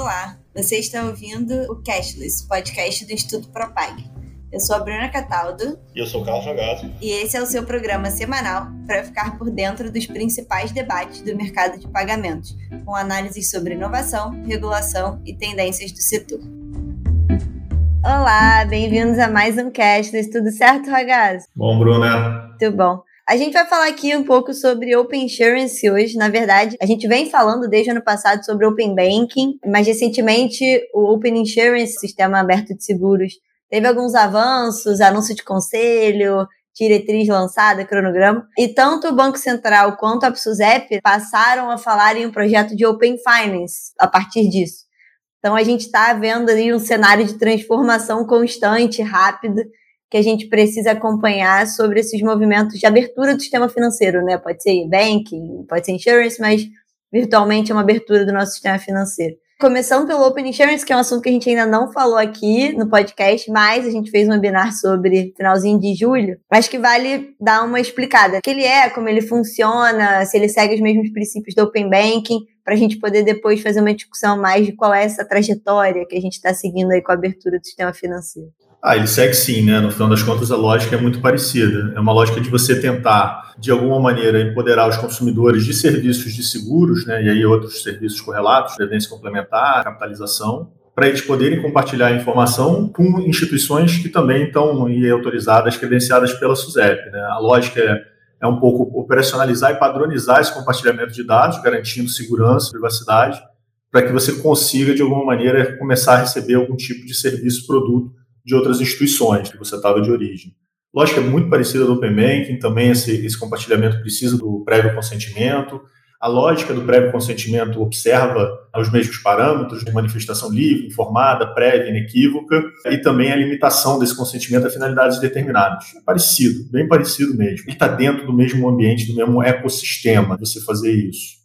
Olá, você está ouvindo o Cashless, podcast do Instituto Propag. Eu sou a Bruna Cataldo. E eu sou o Carlos Jogado. E esse é o seu programa semanal para ficar por dentro dos principais debates do mercado de pagamentos, com análises sobre inovação, regulação e tendências do setor. Olá, bem-vindos a mais um Cashless. Tudo certo, Ragazzi? Bom, Bruna. Tudo bom. A gente vai falar aqui um pouco sobre Open Insurance hoje. Na verdade, a gente vem falando desde o ano passado sobre Open Banking, mas recentemente o Open Insurance, sistema aberto de seguros, teve alguns avanços, anúncio de conselho, diretriz lançada, cronograma. E tanto o Banco Central quanto a PSUSEP passaram a falar em um projeto de Open Finance a partir disso. Então a gente está vendo ali um cenário de transformação constante, rápida, que a gente precisa acompanhar sobre esses movimentos de abertura do sistema financeiro, né? Pode ser banking, pode ser insurance, mas virtualmente é uma abertura do nosso sistema financeiro. Começando pelo Open Insurance, que é um assunto que a gente ainda não falou aqui no podcast, mas a gente fez um webinar sobre finalzinho de julho. Acho que vale dar uma explicada. O que ele é, como ele funciona, se ele segue os mesmos princípios do Open Banking, para a gente poder depois fazer uma discussão mais de qual é essa trajetória que a gente está seguindo aí com a abertura do sistema financeiro. Ah, ele segue sim, né? No final das contas, a lógica é muito parecida. É uma lógica de você tentar, de alguma maneira, empoderar os consumidores de serviços de seguros, né? E aí outros serviços correlatos, previdência complementar, capitalização, para eles poderem compartilhar informação com instituições que também estão autorizadas, credenciadas pela SUSEP. Né? A lógica é, é um pouco operacionalizar e padronizar esse compartilhamento de dados, garantindo segurança, privacidade, para que você consiga, de alguma maneira, começar a receber algum tipo de serviço, produto de outras instituições que você estava de origem. Lógico, é muito parecida do Open Banking, também esse, esse compartilhamento precisa do prévio consentimento. A lógica do prévio consentimento observa os mesmos parâmetros de manifestação livre, informada, prévia, inequívoca, e também a limitação desse consentimento a finalidades determinadas. É parecido, bem parecido mesmo. Ele está dentro do mesmo ambiente, do mesmo ecossistema, você fazer isso.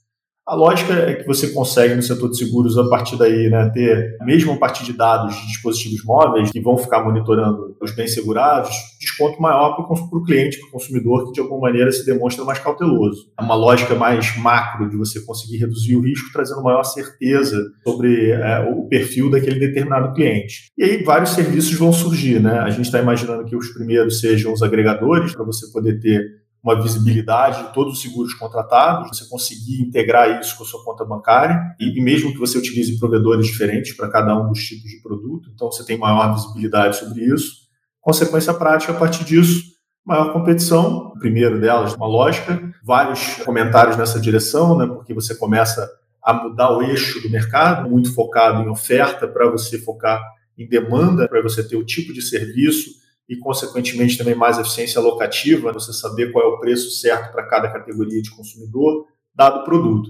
A lógica é que você consegue no setor de seguros, a partir daí, né, ter, mesmo a partir de dados de dispositivos móveis que vão ficar monitorando os bem segurados, desconto maior para o cliente, para o consumidor, que de alguma maneira se demonstra mais cauteloso. É uma lógica mais macro de você conseguir reduzir o risco, trazendo maior certeza sobre é, o perfil daquele determinado cliente. E aí vários serviços vão surgir. Né? A gente está imaginando que os primeiros sejam os agregadores, para você poder ter uma visibilidade de todos os seguros contratados, você conseguir integrar isso com a sua conta bancária, e, e mesmo que você utilize provedores diferentes para cada um dos tipos de produto, então você tem maior visibilidade sobre isso. Consequência prática, a partir disso, maior competição, o primeiro delas, uma lógica, vários comentários nessa direção, né, porque você começa a mudar o eixo do mercado, muito focado em oferta, para você focar em demanda, para você ter o tipo de serviço e, consequentemente, também mais eficiência alocativa, você saber qual é o preço certo para cada categoria de consumidor, dado o produto.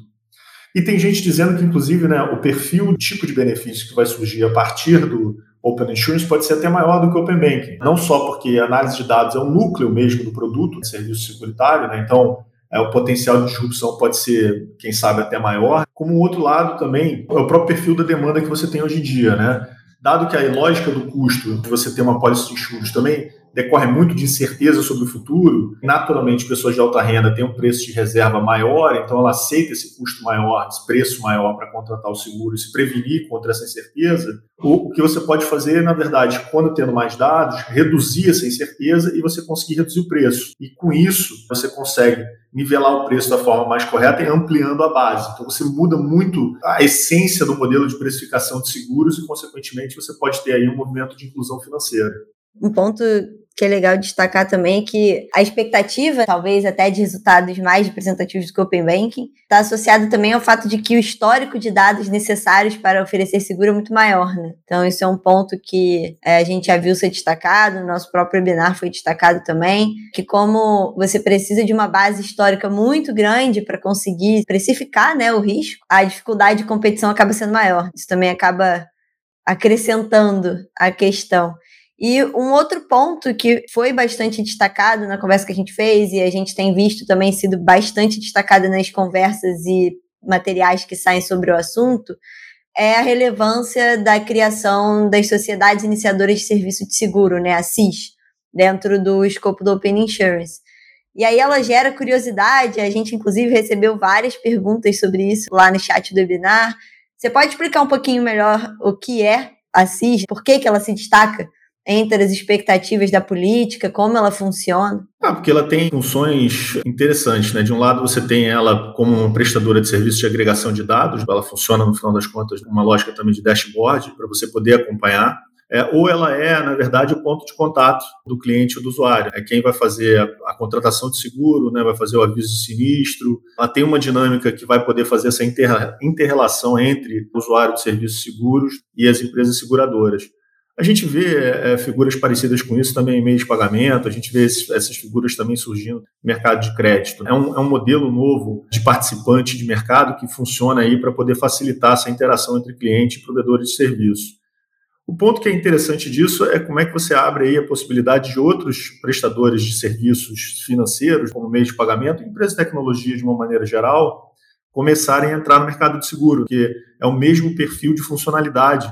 E tem gente dizendo que, inclusive, né, o perfil, o tipo de benefício que vai surgir a partir do Open Insurance pode ser até maior do que o Open Banking. Não só porque a análise de dados é o núcleo mesmo do produto, serviço securitário, né, então é, o potencial de disrupção pode ser, quem sabe, até maior. Como um outro lado também, é o próprio perfil da demanda que você tem hoje em dia, né? Dado que a lógica do custo de você ter uma pólice de juros também decorre muito de incerteza sobre o futuro, naturalmente pessoas de alta renda têm um preço de reserva maior, então ela aceita esse custo maior, esse preço maior para contratar o seguro e se prevenir contra essa incerteza. O, que você pode fazer, na verdade, quando tendo mais dados, reduzir essa incerteza e você conseguir reduzir o preço. E com isso, você consegue nivelar o preço da forma mais correta e ampliando a base. Então você muda muito a essência do modelo de precificação de seguros e, consequentemente, você pode ter aí um movimento de inclusão financeira. Um ponto que é legal destacar também que a expectativa, talvez até de resultados mais representativos do que o Open Banking, está associado também ao fato de que o histórico de dados necessários para oferecer seguro é muito maior, né? Então, isso é um ponto que é, a gente já viu ser destacado, no nosso próprio webinar foi destacado também, que como você precisa de uma base histórica muito grande para conseguir precificar né, o risco, a dificuldade de competição acaba sendo maior. Isso também acaba acrescentando a questão. E um outro ponto que foi bastante destacado na conversa que a gente fez, e a gente tem visto também sido bastante destacado nas conversas e materiais que saem sobre o assunto, é a relevância da criação das sociedades iniciadoras de serviço de seguro, né, a CIS, dentro do escopo do Open Insurance. E aí ela gera curiosidade, a gente inclusive recebeu várias perguntas sobre isso lá no chat do webinar, Você pode explicar um pouquinho melhor o que é a CIS, por que, que ela se destaca entre as expectativas da política, como ela funciona? Ah, porque ela tem funções interessantes, né? De um lado você tem ela como uma prestadora de serviço de agregação de dados, ela funciona no final das contas uma lógica também de dashboard para você poder acompanhar. É, ou ela é, na verdade, o ponto de contato do cliente ou do usuário. É quem vai fazer a, a contratação de seguro, né, vai fazer o aviso de sinistro. Ela tem uma dinâmica que vai poder fazer essa inter, inter-relação entre o usuário de serviços seguros e as empresas seguradoras. A gente vê é, figuras parecidas com isso também em meio de pagamento, a gente vê esses, essas figuras também surgindo no mercado de crédito. É um, é um modelo novo de participante de mercado que funciona aí para poder facilitar essa interação entre cliente e provedores de serviço. O ponto que é interessante disso é como é que você abre aí a possibilidade de outros prestadores de serviços financeiros, como meio de pagamento, empresas de tecnologia de uma maneira geral, começarem a entrar no mercado de seguro, que é o mesmo perfil de funcionalidade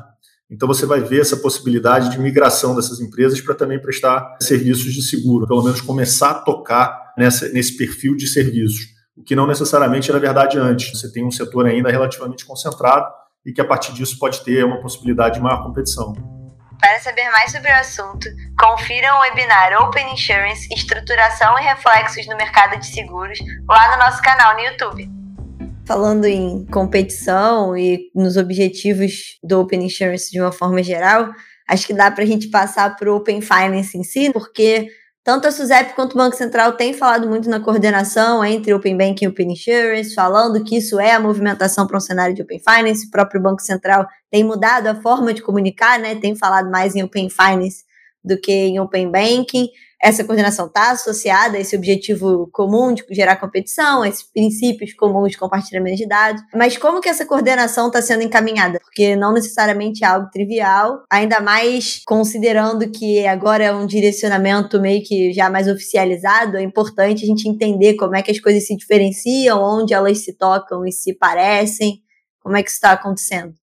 então você vai ver essa possibilidade de migração dessas empresas para também prestar serviços de seguro, pelo menos começar a tocar nessa, nesse perfil de serviços, o que não necessariamente era verdade antes. Você tem um setor ainda relativamente concentrado e que a partir disso pode ter uma possibilidade de maior competição. Para saber mais sobre o assunto, confira o webinar Open Insurance, Estruturação e Reflexos no Mercado de Seguros lá no nosso canal no YouTube. Falando em competição e nos objetivos do Open Insurance de uma forma geral, acho que dá para a gente passar para o Open Finance em si, porque tanto a SUSEP quanto o Banco Central têm falado muito na coordenação entre Open Banking e Open Insurance, falando que isso é a movimentação para um cenário de Open Finance. O próprio Banco Central tem mudado a forma de comunicar, né? tem falado mais em Open Finance do que em Open Banking essa coordenação está associada a esse objetivo comum de gerar competição, a esses princípios comuns de compartilhamento de dados. Mas como que essa coordenação está sendo encaminhada? Porque não necessariamente é algo trivial, ainda mais considerando que agora é um direcionamento meio que já mais oficializado, é importante a gente entender como é que as coisas se diferenciam, onde elas se tocam e se parecem, como é que isso está acontecendo.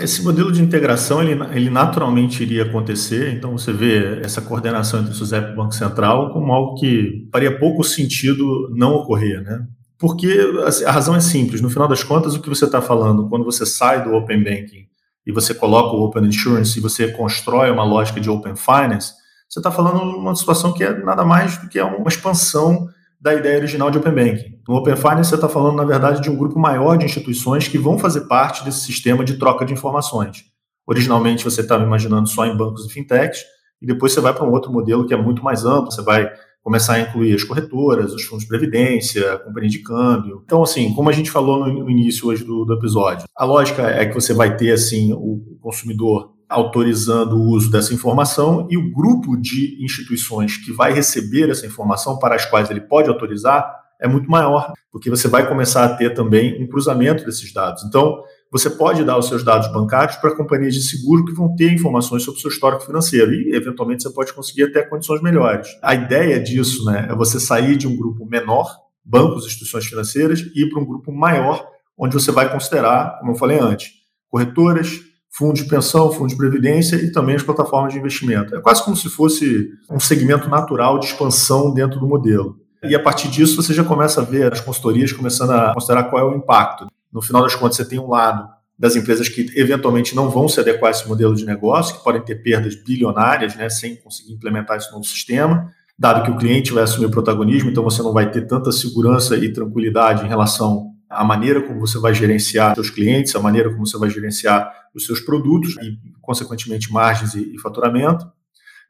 Esse modelo de integração, ele, ele naturalmente iria acontecer, então você vê essa coordenação entre o SUSEP e o Banco Central como algo que faria pouco sentido não ocorrer, né? Porque assim, a razão é simples, no final das contas, o que você está falando, quando você sai do Open Banking e você coloca o Open Insurance e você constrói uma lógica de Open Finance, você está falando uma situação que é nada mais do que uma expansão da ideia original de Open Banking. No Open Finance, você está falando, na verdade, de um grupo maior de instituições que vão fazer parte desse sistema de troca de informações. Originalmente, você estava imaginando só em bancos e fintechs, e depois você vai para um outro modelo que é muito mais amplo, você vai começar a incluir as corretoras, os fundos de previdência, a companhia de câmbio. Então, assim, como a gente falou no início hoje do, do episódio, a lógica é que você vai ter, assim, o consumidor autorizando o uso dessa informação e o grupo de instituições que vai receber essa informação para as quais ele pode autorizar é muito maior, porque você vai começar a ter também um cruzamento desses dados. Então, você pode dar os seus dados bancários para companhias de seguro que vão ter informações sobre o seu histórico financeiro e, eventualmente, você pode conseguir até condições melhores. A ideia disso né, é você sair de um grupo menor, bancos, instituições financeiras, e ir para um grupo maior, onde você vai considerar, como eu falei antes, corretoras, fundos de pensão, fundos de previdência e também as plataformas de investimento. É quase como se fosse um segmento natural de expansão dentro do modelo. E a partir disso você já começa a ver as consultorias começando a considerar qual é o impacto. No final das contas, você tem um lado das empresas que eventualmente não vão se adequar a esse modelo de negócio, que podem ter perdas bilionárias, né, sem conseguir implementar esse novo sistema, dado que o cliente vai assumir o protagonismo, então você não vai ter tanta segurança e tranquilidade em relação à maneira como você vai gerenciar seus clientes, a maneira como você vai gerenciar os seus produtos e, consequentemente, margens e, e faturamento.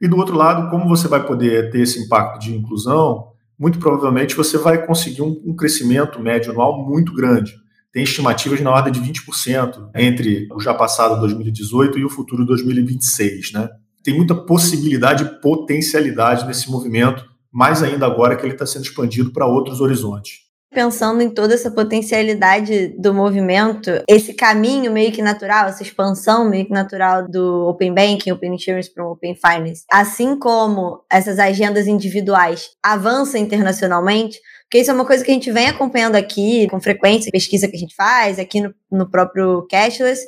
E do outro lado, como você vai poder ter esse impacto de inclusão, muito provavelmente você vai conseguir um, um crescimento médio anual muito grande. Tem estimativas na ordem de 20% entre o já passado 2018 e o futuro 2026, né? Tem muita possibilidade e potencialidade nesse movimento, mais ainda agora que ele está sendo expandido para outros horizontes pensando em toda essa potencialidade do movimento, esse caminho meio que natural, essa expansão meio que natural do Open Banking, Open Insurance para o Open Finance, assim como essas agendas individuais avançam internacionalmente, porque isso é uma coisa que a gente vem acompanhando aqui com frequência, pesquisa que a gente faz aqui no, no próprio Cashless,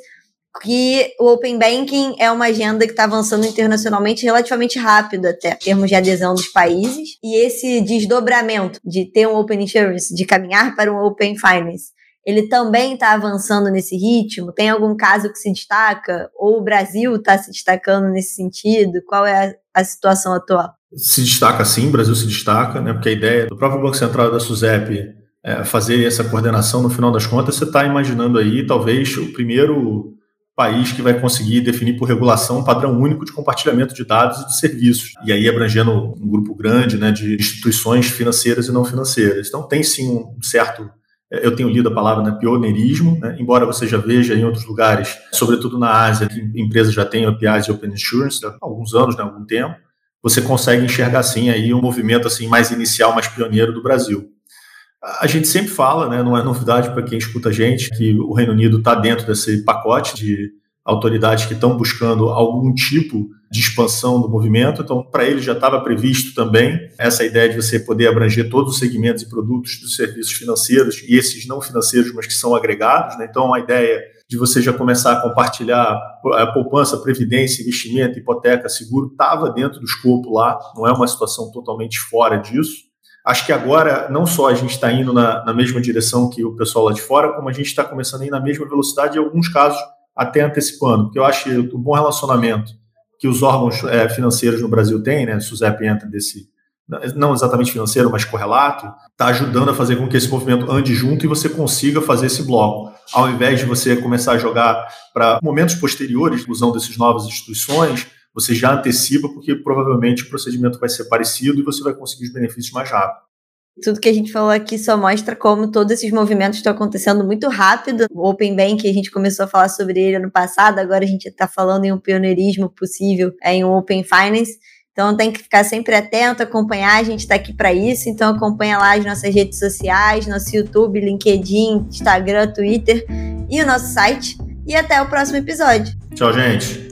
que o Open Banking é uma agenda que está avançando internacionalmente relativamente rápido até, em termos de adesão dos países. E esse desdobramento de ter um Open Insurance, de caminhar para um Open Finance, ele também está avançando nesse ritmo? Tem algum caso que se destaca? Ou o Brasil está se destacando nesse sentido? Qual é a, a situação atual? Se destaca sim, o Brasil se destaca, né? Porque a ideia do próprio Banco Central da SUSEP é fazer essa coordenação no final das contas, você está imaginando aí talvez o primeiro país que vai conseguir definir por regulação um padrão único de compartilhamento de dados e de serviços. E aí abrangendo um grupo grande né, de instituições financeiras e não financeiras. Então tem sim um certo é, eu tenho lido a palavra né, pioneirismo, né, embora você já veja em outros lugares, sobretudo na Ásia, que empresas já têm APIs e Open Insurance há alguns anos, né, algum tempo, você consegue enxergar assim aí um movimento assim mais inicial, mais pioneiro do Brasil. A gente sempre fala, né, não é novidade para quem escuta a gente, que o Reino Unido está dentro desse pacote de autoridades que estão buscando algum tipo de expansão do movimento. Então, para ele já estava previsto também essa ideia de você poder abranger todos os segmentos e produtos dos serviços financeiros e esses não financeiros, mas que são agregados. Né? Então, a ideia de você já começar a compartilhar a poupança, previdência, investimento, hipoteca, seguro, estava dentro do escopo lá, não é uma situação totalmente fora disso. Acho que agora não só a gente está indo na, na, mesma direção que o pessoal lá de fora, como a gente está começando a ir na mesma velocidade, em alguns casos até antecipando, porque eu acho que o bom relacionamento que os órgãos é, financeiros no Brasil têm, né, SUSEP entra desse, não exatamente financeiro, mas correlato, está ajudando a fazer com que esse movimento ande junto e você consiga fazer esse bloco. Ao invés de você começar a jogar para momentos posteriores, inclusão dessas novas instituições, você já antecipa, porque provavelmente o procedimento vai ser parecido e você vai conseguir os benefícios mais rápido. Tudo que a gente falou aqui só mostra como todos esses movimentos estão acontecendo muito rápido. O Open Bank, a gente começou a falar sobre ele ano passado, agora a gente está falando em um pioneirismo possível é, em um Open Finance. Então tem que ficar sempre atento, acompanhar, a gente está aqui para isso. Então acompanha lá as nossas redes sociais, nosso YouTube, LinkedIn, Instagram, Twitter e o nosso site. E até o próximo episódio. Tchau, gente.